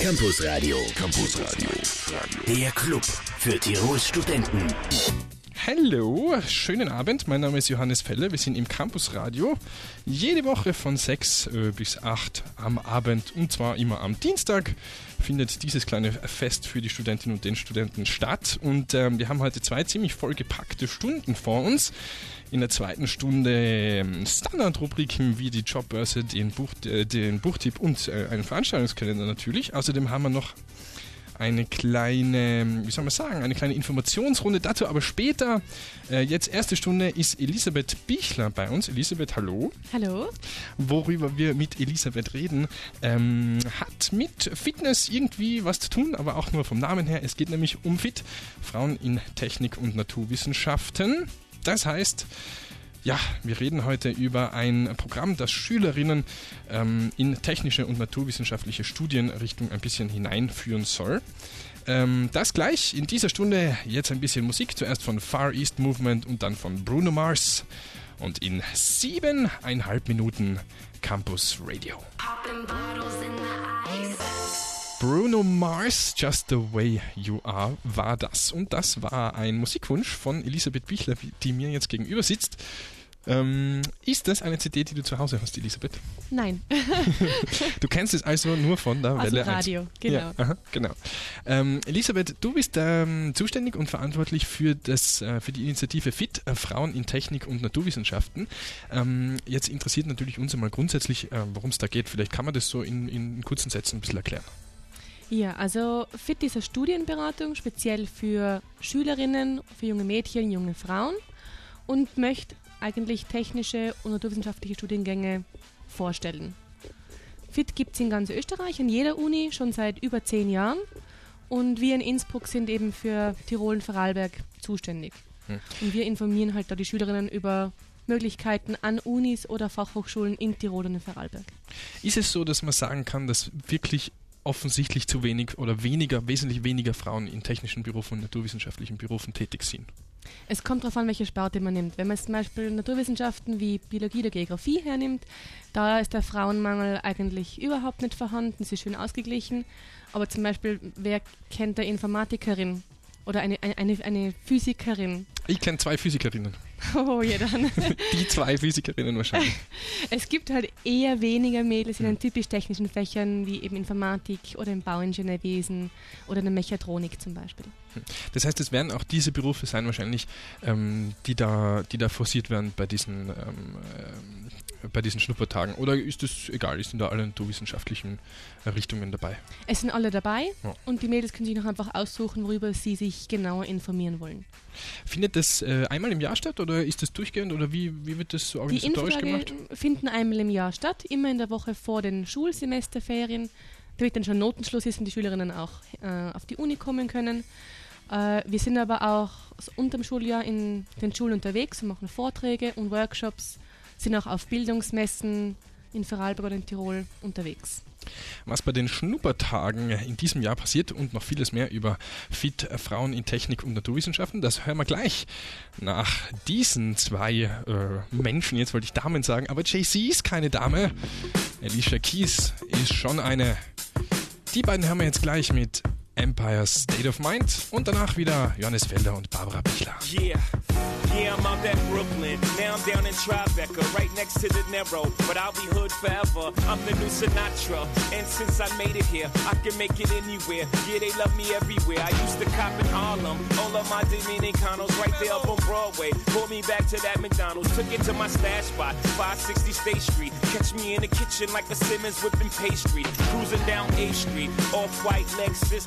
Campus Radio. Campus Radio. Der Club für Tirols Studenten. Hallo, schönen Abend. Mein Name ist Johannes Felle. Wir sind im Campus Radio. Jede Woche von 6 äh, bis 8 am Abend und zwar immer am Dienstag findet dieses kleine Fest für die Studentinnen und den Studenten statt. Und ähm, wir haben heute zwei ziemlich vollgepackte Stunden vor uns. In der zweiten Stunde ähm, Standardrubriken wie die Jobbörse, den, Buch, äh, den Buchtipp und äh, einen Veranstaltungskalender natürlich. Außerdem haben wir noch eine kleine, wie soll man sagen, eine kleine Informationsrunde dazu, aber später. Äh, jetzt erste Stunde ist Elisabeth Bichler bei uns. Elisabeth, hallo. Hallo. Worüber wir mit Elisabeth reden, ähm, hat mit Fitness irgendwie was zu tun, aber auch nur vom Namen her. Es geht nämlich um Fit, Frauen in Technik und Naturwissenschaften. Das heißt, ja, wir reden heute über ein Programm, das Schülerinnen ähm, in technische und naturwissenschaftliche Studienrichtung ein bisschen hineinführen soll. Ähm, das gleich in dieser Stunde. Jetzt ein bisschen Musik. Zuerst von Far East Movement und dann von Bruno Mars. Und in siebeneinhalb Minuten Campus Radio. Bruno Mars, Just the Way You Are, war das. Und das war ein Musikwunsch von Elisabeth Bichler, die mir jetzt gegenüber sitzt. Ähm, ist das eine CD, die du zu Hause hast, Elisabeth? Nein. du kennst es also nur von der Aus Welle dem Radio, 1. genau. Ja, aha, genau. Ähm, Elisabeth, du bist ähm, zuständig und verantwortlich für, das, äh, für die Initiative FIT, äh, Frauen in Technik und Naturwissenschaften. Ähm, jetzt interessiert natürlich uns einmal grundsätzlich, äh, worum es da geht. Vielleicht kann man das so in, in kurzen Sätzen ein bisschen erklären. Ja, also FIT ist eine Studienberatung speziell für Schülerinnen, für junge Mädchen, junge Frauen und möchte eigentlich technische und naturwissenschaftliche Studiengänge vorstellen. FIT gibt es in ganz Österreich, an jeder Uni, schon seit über zehn Jahren. Und wir in Innsbruck sind eben für Tirol und Vorarlberg zuständig. Hm. Und wir informieren halt da die Schülerinnen über Möglichkeiten an Unis oder Fachhochschulen in Tirol und in Vorarlberg. Ist es so, dass man sagen kann, dass wirklich offensichtlich zu wenig oder weniger, wesentlich weniger Frauen in technischen Berufen und naturwissenschaftlichen Berufen tätig sind? Es kommt darauf an, welche Sparte man nimmt. Wenn man zum Beispiel Naturwissenschaften wie Biologie oder Geografie hernimmt, da ist der Frauenmangel eigentlich überhaupt nicht vorhanden, sie ist schön ausgeglichen. Aber zum Beispiel, wer kennt eine Informatikerin oder eine, eine, eine Physikerin? Ich kenne zwei Physikerinnen. Oh, ja dann. Die zwei Physikerinnen wahrscheinlich. Es gibt halt eher weniger Mädels in den typisch technischen Fächern wie eben Informatik oder im Bauingenieurwesen oder in der Mechatronik zum Beispiel. Das heißt, es werden auch diese Berufe sein wahrscheinlich, ähm, die, da, die da forciert werden bei diesen, ähm, ähm, bei diesen Schnuppertagen. Oder ist das egal, sind da alle naturwissenschaftlichen Richtungen dabei? Es sind alle dabei Ja. und die Mädels können sich noch einfach aussuchen, worüber sie sich genauer informieren wollen. Findet das äh, einmal im Jahr statt oder ist das durchgehend oder wie, wie wird das so Die organisatorisch gemacht? Finden einmal im Jahr statt, immer in der Woche vor den Schulsemesterferien, damit dann schon Notenschluss ist und die Schülerinnen auch äh, auf die Uni kommen können. Äh, wir sind aber auch unterm Schuljahr in den Schulen unterwegs und machen Vorträge und Workshops, sind auch auf Bildungsmessen in Vorarlberg oder in Tirol unterwegs. Was bei den Schnuppertagen in diesem Jahr passiert und noch vieles mehr über Fit äh, Frauen in Technik und Naturwissenschaften, das hören wir gleich nach diesen zwei äh, Menschen. Jetzt wollte ich Damen sagen, aber JC ist keine Dame. Alicia Keys ist schon eine. Die beiden hören wir jetzt gleich mit Empire's State of Mind und danach wieder Johannes Felder und Barbara Bichler. Yeah, yeah, I'm out at Brooklyn. Now I'm down in Tribeca, right next to the Narrow. But I'll be hood forever. I'm the new Sinatra. And since I made it here, I can make it anywhere. Yeah, they love me everywhere. I used to cop in Harlem. All of my Dominicanos right there up on Broadway. Pulled me back to that McDonald's. Took it to my stash spot, 560 State Street. Catch me in the kitchen like a Simmons whipping pastry. Cruising down A Street, off white Lexus.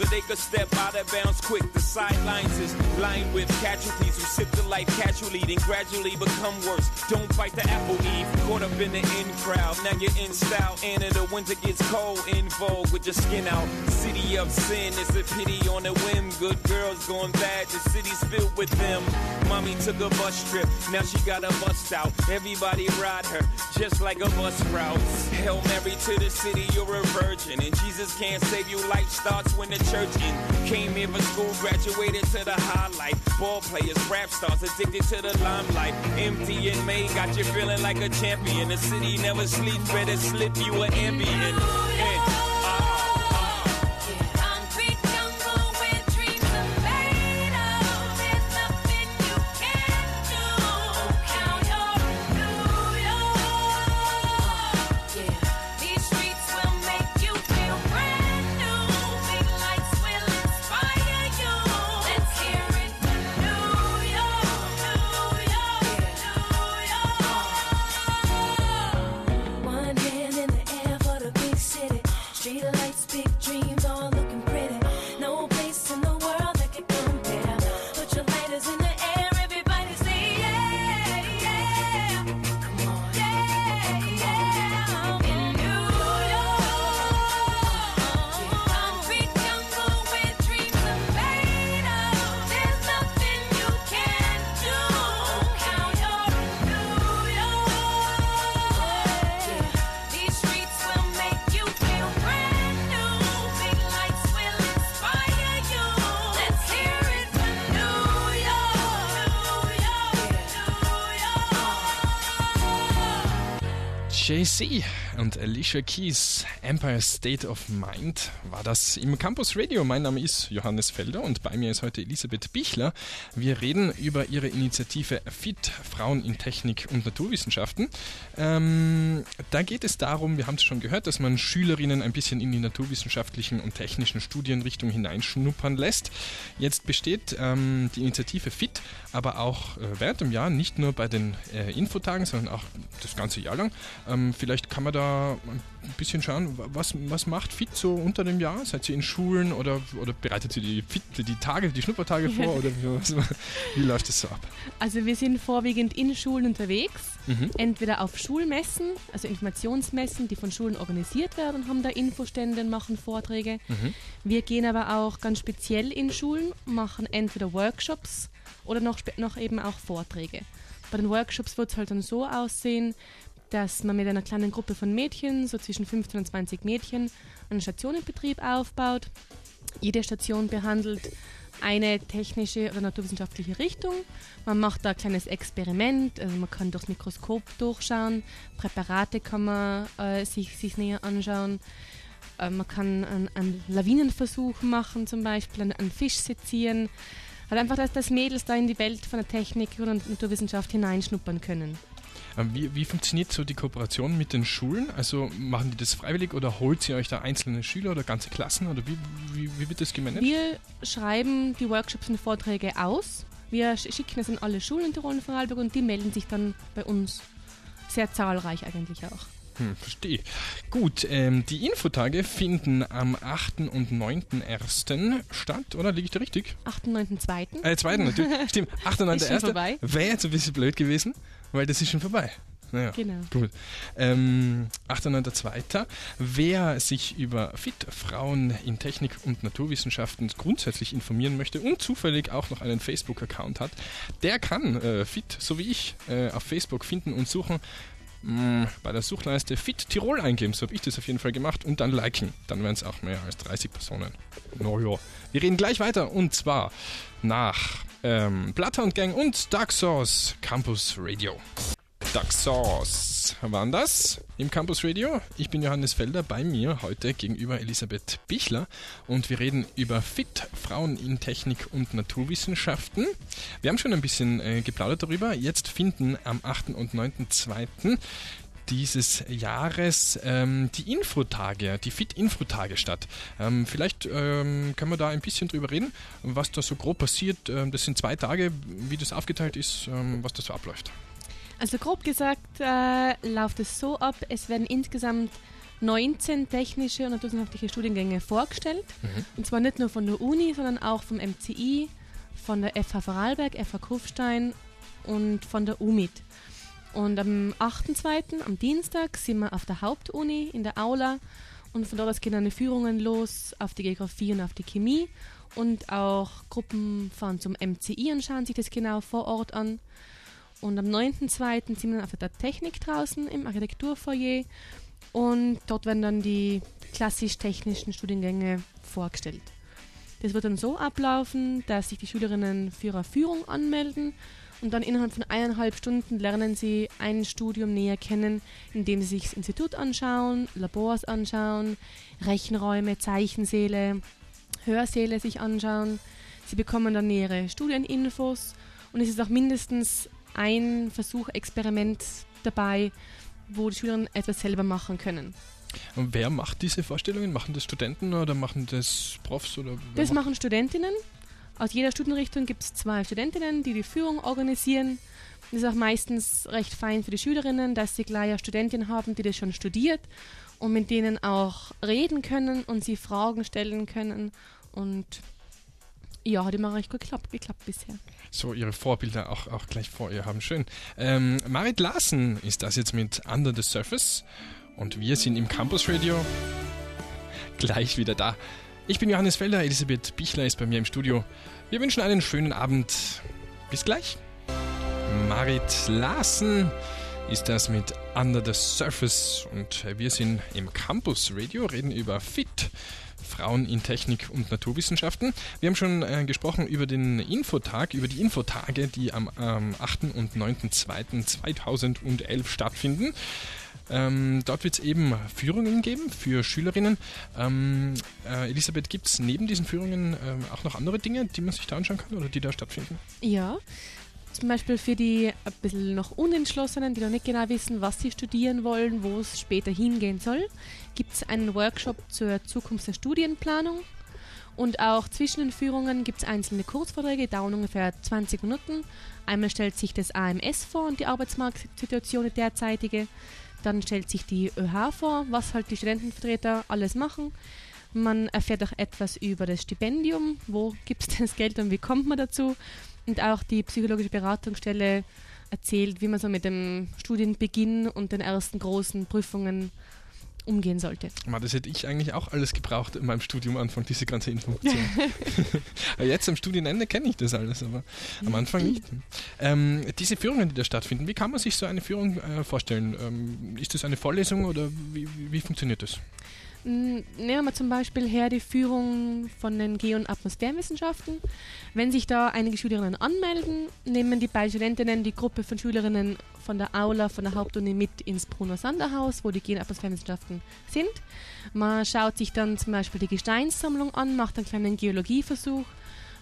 or they could step out of bounds quick. The sidelines is lined with casualties who sip the life casually, then gradually become worse. Don't fight the apple eve, caught up in the in crowd. Now you're in style, and in the winter gets cold, in vogue with your skin out. City of sin, it's a pity on a whim. Good girls going bad, the city's filled with them. Mommy took a bus trip, now she got a bust out. Everybody ride her, just like a bus route. Hail Mary to the city, you're a virgin. And Jesus can't save you, life starts when the church in. Came here for school, graduated to the highlight. Ball players, rap stars, addicted to the limelight. Empty and May got you feeling like a champion. The city never sleeps, better slip you an ambient. JC Und Alicia Keys, Empire State of Mind, war das im Campus Radio. Mein Name ist Johannes Felder und bei mir ist heute Elisabeth Bichler. Wir reden über ihre Initiative FIT, Frauen in Technik und Naturwissenschaften. Ähm, da geht es darum, wir haben es schon gehört, dass man Schülerinnen ein bisschen in die naturwissenschaftlichen und technischen Studienrichtungen hineinschnuppern lässt. Jetzt besteht ähm, die Initiative FIT aber auch äh, während dem Jahr, nicht nur bei den äh, Infotagen, sondern auch das ganze Jahr lang. Ähm, vielleicht kann man da ein bisschen schauen, wa- was, was macht FIT so unter dem Jahr? Seid ihr in Schulen oder, oder bereitet ihr die, FIT, die Tage, die Schnuppertage vor oder wie, wie läuft das so ab? Also wir sind vorwiegend in Schulen unterwegs, Mhm. entweder auf Schulmessen, also Informationsmessen, die von Schulen organisiert werden, haben da Infostände und machen Vorträge. Mhm. Wir gehen aber auch ganz speziell in Schulen, machen entweder Workshops oder noch, noch eben auch Vorträge. Bei den Workshops wird es halt dann so aussehen, dass man mit einer kleinen Gruppe von Mädchen, so zwischen 15 und 20 Mädchen, einen Stationenbetrieb aufbaut. Jede Station behandelt eine technische oder naturwissenschaftliche Richtung. Man macht da ein kleines Experiment, also man kann durchs Mikroskop durchschauen, Präparate kann man äh, sich, sich näher anschauen. Äh, man kann einen, Lawinenversuch machen zum Beispiel, einen, Fisch sezieren. Halt einfach, dass, dass Mädels da in die Welt von der Technik und Naturwissenschaft hineinschnuppern können. Ähm, Wie, wie funktioniert so die Kooperation mit den Schulen? Also machen die das freiwillig oder holt ihr euch da einzelne Schüler oder ganze Klassen oder wie, wie, wie wird das gemanagt? Wir schreiben die Workshops und Vorträge aus. Wir sch- schicken es an alle Schulen in Tirol und Vorarlberg und die melden sich dann bei uns. Sehr zahlreich eigentlich auch. Hm, verstehe. Gut, ähm, die Infotage finden am 8. und 9.1. statt, oder? Liege ich da richtig? 8.9.2. Äh, 2. natürlich. Stimmt, 8. und Ist schon 9.1. vorbei. Wäre jetzt ein bisschen blöd gewesen, weil das ist schon vorbei. Naja. Genau. Gut. Ähm, 8.9.2. Wer sich über Fit Frauen in Technik und Naturwissenschaften grundsätzlich informieren möchte und zufällig auch noch einen Facebook-Account hat, der kann äh, Fit, so wie ich, äh, auf Facebook finden und suchen. mh, Bei der Suchleiste Fit Tirol eingeben, so habe ich das auf jeden Fall gemacht, und dann liken. Dann wären es auch mehr als 30 Personen. Naja. Wir reden gleich weiter und zwar nach ähm, Bloodhound Gang und Dark Sauce Campus Radio. Dark Sauce waren das im Campus Radio. Ich bin Johannes Felder, bei mir heute gegenüber Elisabeth Bichler und wir reden über Fit Frauen in Technik und Naturwissenschaften. Wir haben schon ein bisschen äh, geplaudert darüber. Jetzt finden am 8. und 9.2. dieses Jahres ähm, die Infotage, die Fit-Infotage statt. Ähm, vielleicht ähm, können wir da ein bisschen drüber reden, was da so grob passiert. Ähm, das sind zwei Tage, wie das aufgeteilt ist, ähm, was da so abläuft. Also grob gesagt äh, läuft es so ab, es werden insgesamt 19 technische und naturwissenschaftliche Studiengänge vorgestellt. Und zwar nicht nur von der Uni, sondern auch vom MCI, von der FH Vorarlberg, FH Kufstein und von der UMIT. Und am 8.2., am Dienstag, sind wir auf der Hauptuni in der Aula und von dort aus gehen dann die Führungen los auf die Geografie und auf die Chemie und auch Gruppen fahren zum MCI und schauen sich das genau vor Ort an. Und am 9.2. sind wir dann auf der Technik draußen im Architekturfoyer und dort werden dann die klassisch-technischen Studiengänge vorgestellt. Das wird dann so ablaufen, dass sich die Schülerinnen für ihre Führung anmelden und dann innerhalb von eineinhalb Stunden lernen sie ein Studium näher kennen, indem sie sich das Institut anschauen, Labors anschauen, Rechenräume, Zeichensäle, Hörsäle sich anschauen. Sie bekommen dann nähere Studieninfos und es ist auch mindestens ein Versuch, Experiment dabei, wo die Schülerinnen etwas selber machen können. Und wer macht diese Vorstellungen? Machen das Studenten oder machen das Profs? Oder Das machen Studentinnen. Aus jeder Studienrichtung gibt es zwei Studentinnen, die die Führung organisieren. Das ist auch meistens recht fein für die Schülerinnen, dass sie gleich eine Studentin haben, die das schon studiert und mit denen auch reden können und sie Fragen stellen können. Und ja, hat immer recht gut geklappt, geklappt bisher. so ihre Vorbilder auch, auch gleich vor ihr haben. Schön. Ähm, Marit Larsen ist das jetzt mit Under the Surface und wir sind im Campus Radio gleich wieder da. Ich bin Johannes Felder, Elisabeth Bichler ist bei mir im Studio. Wir wünschen einen schönen Abend. Bis gleich. Marit Larsen ist das mit Under the Surface und wir sind im Campus Radio, reden über Fit. Frauen in Technik und Naturwissenschaften. Wir haben schon äh, gesprochen über den Infotag, über die Infotage, die am ähm, 8. und 9.2.2011 stattfinden. Ähm, dort wird es eben Führungen geben für Schülerinnen. Ähm, äh, Elisabeth, gibt es neben diesen Führungen ähm, auch noch andere Dinge, die man sich da anschauen kann oder die da stattfinden? Ja, zum Beispiel für die ein bisschen noch Unentschlossenen, die noch nicht genau wissen, was sie studieren wollen, wo es später hingehen soll, gibt es einen Workshop zur Zukunft der Studienplanung. Und auch zwischen den Führungen gibt es einzelne Kurzvorträge, die dauern ungefähr 20 Minuten. Einmal stellt sich das AMS vor und die Arbeitsmarktsituation die derzeitige. Dann stellt sich die ÖH vor, was halt die Studentenvertreter alles machen. Man erfährt auch etwas über das Stipendium, wo gibt es das Geld und wie kommt man dazu. Und auch die psychologische Beratungsstelle erzählt, wie man so mit dem Studienbeginn und den ersten großen Prüfungen umgehen sollte. Das hätte ich eigentlich auch alles gebraucht in meinem Studium Anfang, diese ganze Information. Jetzt am Studienende kenne ich das alles, aber am Anfang nicht. Ähm, diese Führungen, die da stattfinden, wie kann man sich so eine Führung äh, vorstellen? Ähm, ist das eine Vorlesung oder wie, wie, funktioniert das? Mm, Nehmen wir zum Beispiel her die Führung von den Geo- und Atmosphärenwissenschaften. Wenn sich da einige Schülerinnen anmelden, nehmen die beiden Studentinnen die Gruppe von Schülerinnen von der Aula, von der Hauptuni mit ins Bruno Sanderhaus, wo die Geo- und Atmosphärenwissenschaften sind. Man schaut sich dann zum Beispiel die Gesteinssammlung an, macht einen kleinen Geologieversuch.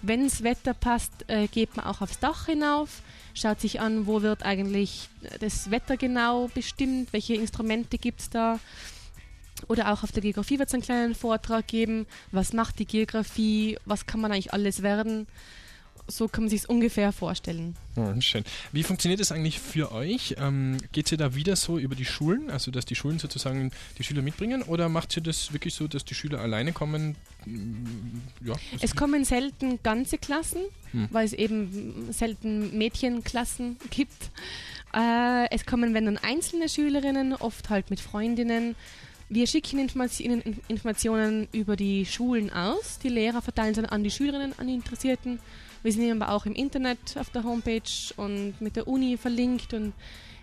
Wenn das Wetter passt, äh, geht man auch aufs Dach hinauf, schaut sich an, wo wird eigentlich das Wetter genau bestimmt, welche Instrumente gibt es da. Oder auch auf der Geografie wird es einen kleinen Vortrag geben, was macht die Geografie, was kann man eigentlich alles werden. So kann man sich es ungefähr vorstellen. Ja, schön. Wie funktioniert das eigentlich für euch? Ähm, Geht ihr da wieder so über die Schulen, also dass die Schulen sozusagen die Schüler mitbringen, oder macht ihr das wirklich so, dass die Schüler alleine kommen? Mm, Ja, Es kommen selten ganze Klassen, Hm. weil es eben selten Mädchenklassen gibt. Äh, es kommen, wenn dann einzelne Schülerinnen, oft halt mit Freundinnen. Wir schicken Informationen, über die Schulen aus. Die Lehrer verteilen sie an die Schülerinnen, an die Interessierten. Wir sind aber auch im Internet auf der Homepage und mit der Uni verlinkt. Und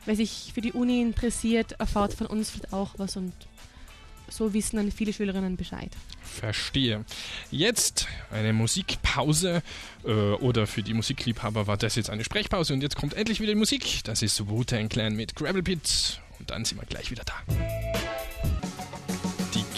wer sich für die Uni interessiert, erfahrt von uns vielleicht auch was. Und so wissen dann viele Schülerinnen Bescheid. Verstehe. Jetzt eine Musikpause äh, oder für die Musikliebhaber war das jetzt eine Sprechpause und jetzt kommt endlich wieder die Musik. Das ist Wu-Tang Clan mit Gravel Pit und dann sind wir gleich wieder da.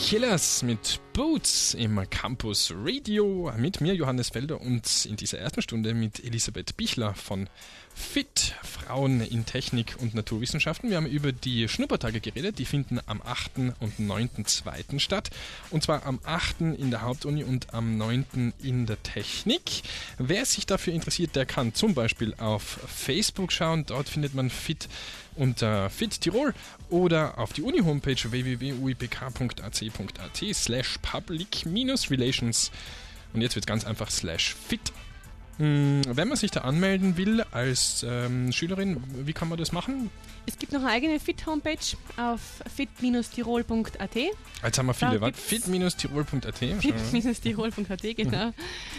Killers mit Boots im Campus Radio mit mir Johannes Felder und in dieser ersten Stunde mit Elisabeth Bichler von FIT, Frauen in Technik und Naturwissenschaften. Wir haben über die Schnuppertage geredet, die finden am 8. und 9.2. statt. Und zwar am 8. in der Hauptuni und am 9. in der Technik. Wer sich dafür interessiert, der kann zum Beispiel auf Facebook schauen. Dort findet man FIT unter FIT Tirol oder auf die Uni-Homepage www.uipk.ac.at slash public-relations und jetzt wird ganz einfach slash fit. Hm, Wenn man sich da anmelden will als ähm, Schülerin, wie kann man das machen? Es gibt noch eine eigene Fit-Homepage auf fit-tirol.at. Jetzt haben wir viele, was? fit-tirol.at. fit-tirol.at, genau.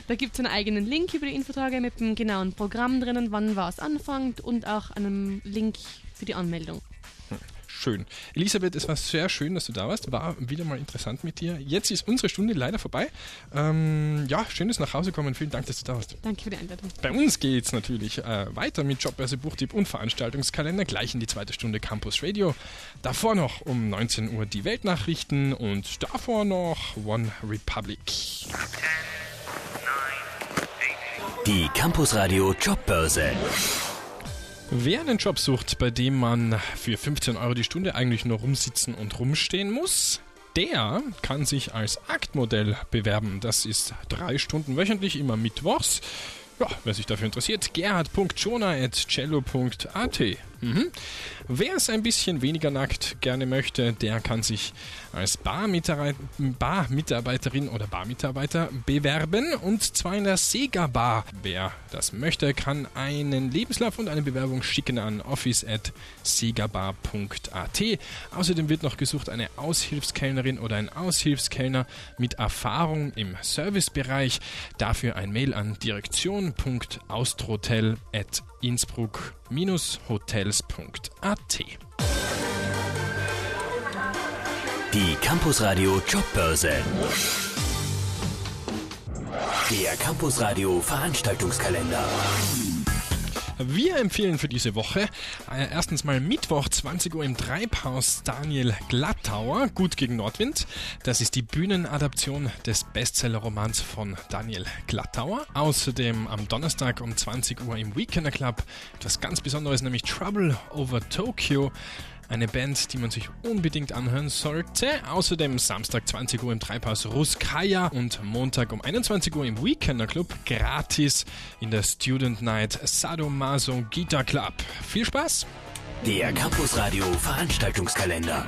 Da gibt es einen eigenen Link über die Infotage mit dem genauen Programm drinnen, wann was anfängt und auch einem Link für die Anmeldung. Schön. Elisabeth, es war sehr schön, dass du da warst. War wieder mal interessant mit dir. Jetzt ist unsere Stunde leider vorbei. Ähm, ja, schönes nach Hause kommen. Vielen Dank, dass du da warst. Danke für die Einladung. Bei uns geht's natürlich äh, weiter mit Jobbörse, Buchtipp und Veranstaltungskalender. Gleich in die zweite Stunde Campus Radio. Davor noch um 19 Uhr die Weltnachrichten und davor noch One Republic. Die Campusradio Jobbörse. Wer einen Job sucht, bei dem man für 15 Euro die Stunde eigentlich nur rumsitzen und rumstehen muss, der kann sich als Aktmodell bewerben. Das ist drei Stunden wöchentlich, immer mittwochs. Ja, wer sich dafür interessiert, gerhard.jona.cello.at. Mhm. Wer es ein bisschen weniger nackt gerne möchte, der kann sich als Barmitarbeiterin oder Barmitarbeiter bewerben und zwar in der Sega Bar. Wer das möchte, kann einen Lebenslauf und eine Bewerbung schicken an office@segabar.at. Außerdem wird noch gesucht eine Aushilfskellnerin oder ein Aushilfskellner mit Erfahrung im Servicebereich. Dafür ein Mail an direktion.austrotel@innsbruck-hotels.at. Die Campusradio Jobbörse. Der Campusradio Veranstaltungskalender. Wir empfehlen für diese Woche äh, erstens mal Mittwoch 20 Uhr im Treibhaus Daniel Glattauer, Gut gegen Nordwind. Das ist die Bühnenadaption des Bestsellerromans von Daniel Glattauer. Außerdem am Donnerstag um 20 Uhr im Weekender Club etwas ganz Besonderes, nämlich Trouble Over Tokyo. Eine Band, die man sich unbedingt anhören sollte. Außerdem Samstag 20 Uhr im Treibhaus Ruskaya und Montag um 21 Uhr im Weekender Club gratis in der Student Night Sadomaso Guitar Club. Viel Spaß! Der Campusradio Veranstaltungskalender.